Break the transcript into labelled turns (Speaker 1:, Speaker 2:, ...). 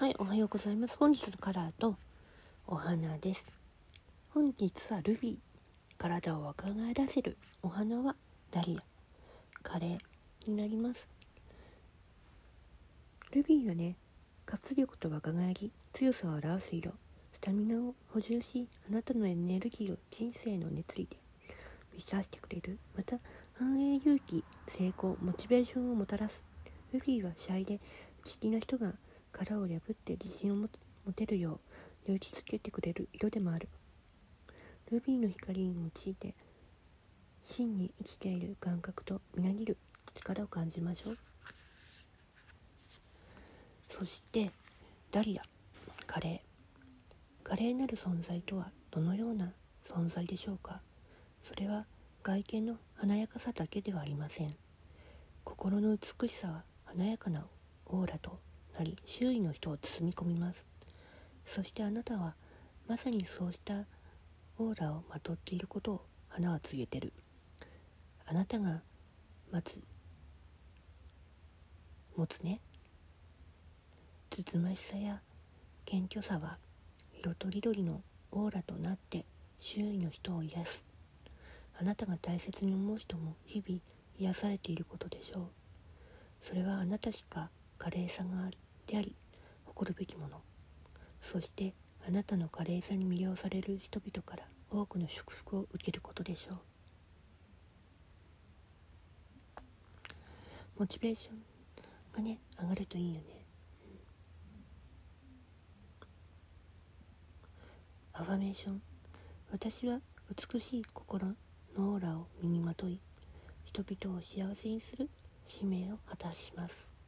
Speaker 1: はい、おはようございます。本日のカラーとお花です。本日はルビー。体を若返らせる。お花はダリア。カレーになります。ルビーはね、活力と若返り、強さを表す色。スタミナを補充し、あなたのエネルギーを人生の熱意で満たしてくれる。また、繁栄勇気、成功、モチベーションをもたらす。ルビーはシャイで、内気な人が殻を破って自信を持てるよう勇気づけてくれる色でもある。ルビーの光に用いて真に生きている感覚とみなぎる力を感じましょう。そしてダリアカレー。華麗なる存在とはどのような存在でしょうか。それは外見の華やかさだけではありません。心の美しさは華やかなオーラとなり周囲の人を包み込みます。そしてあなたはまさにそうしたオーラをまとっていることを花は告げてる。あなたがまず持つね。つつましさや謙虚さは色とりどりのオーラとなって周囲の人を癒す。あなたが大切に思う人も日々癒されていることでしょう。それはあなたしか華麗さがであり誇るべきもの。そしてあなたの華麗さに魅了される人々から多くの祝福を受けることでしょう。モチベーションがね上がるといいよね、アファメーション。私は美しい心のオーラを身にまとい人々を幸せにする使命を果たします。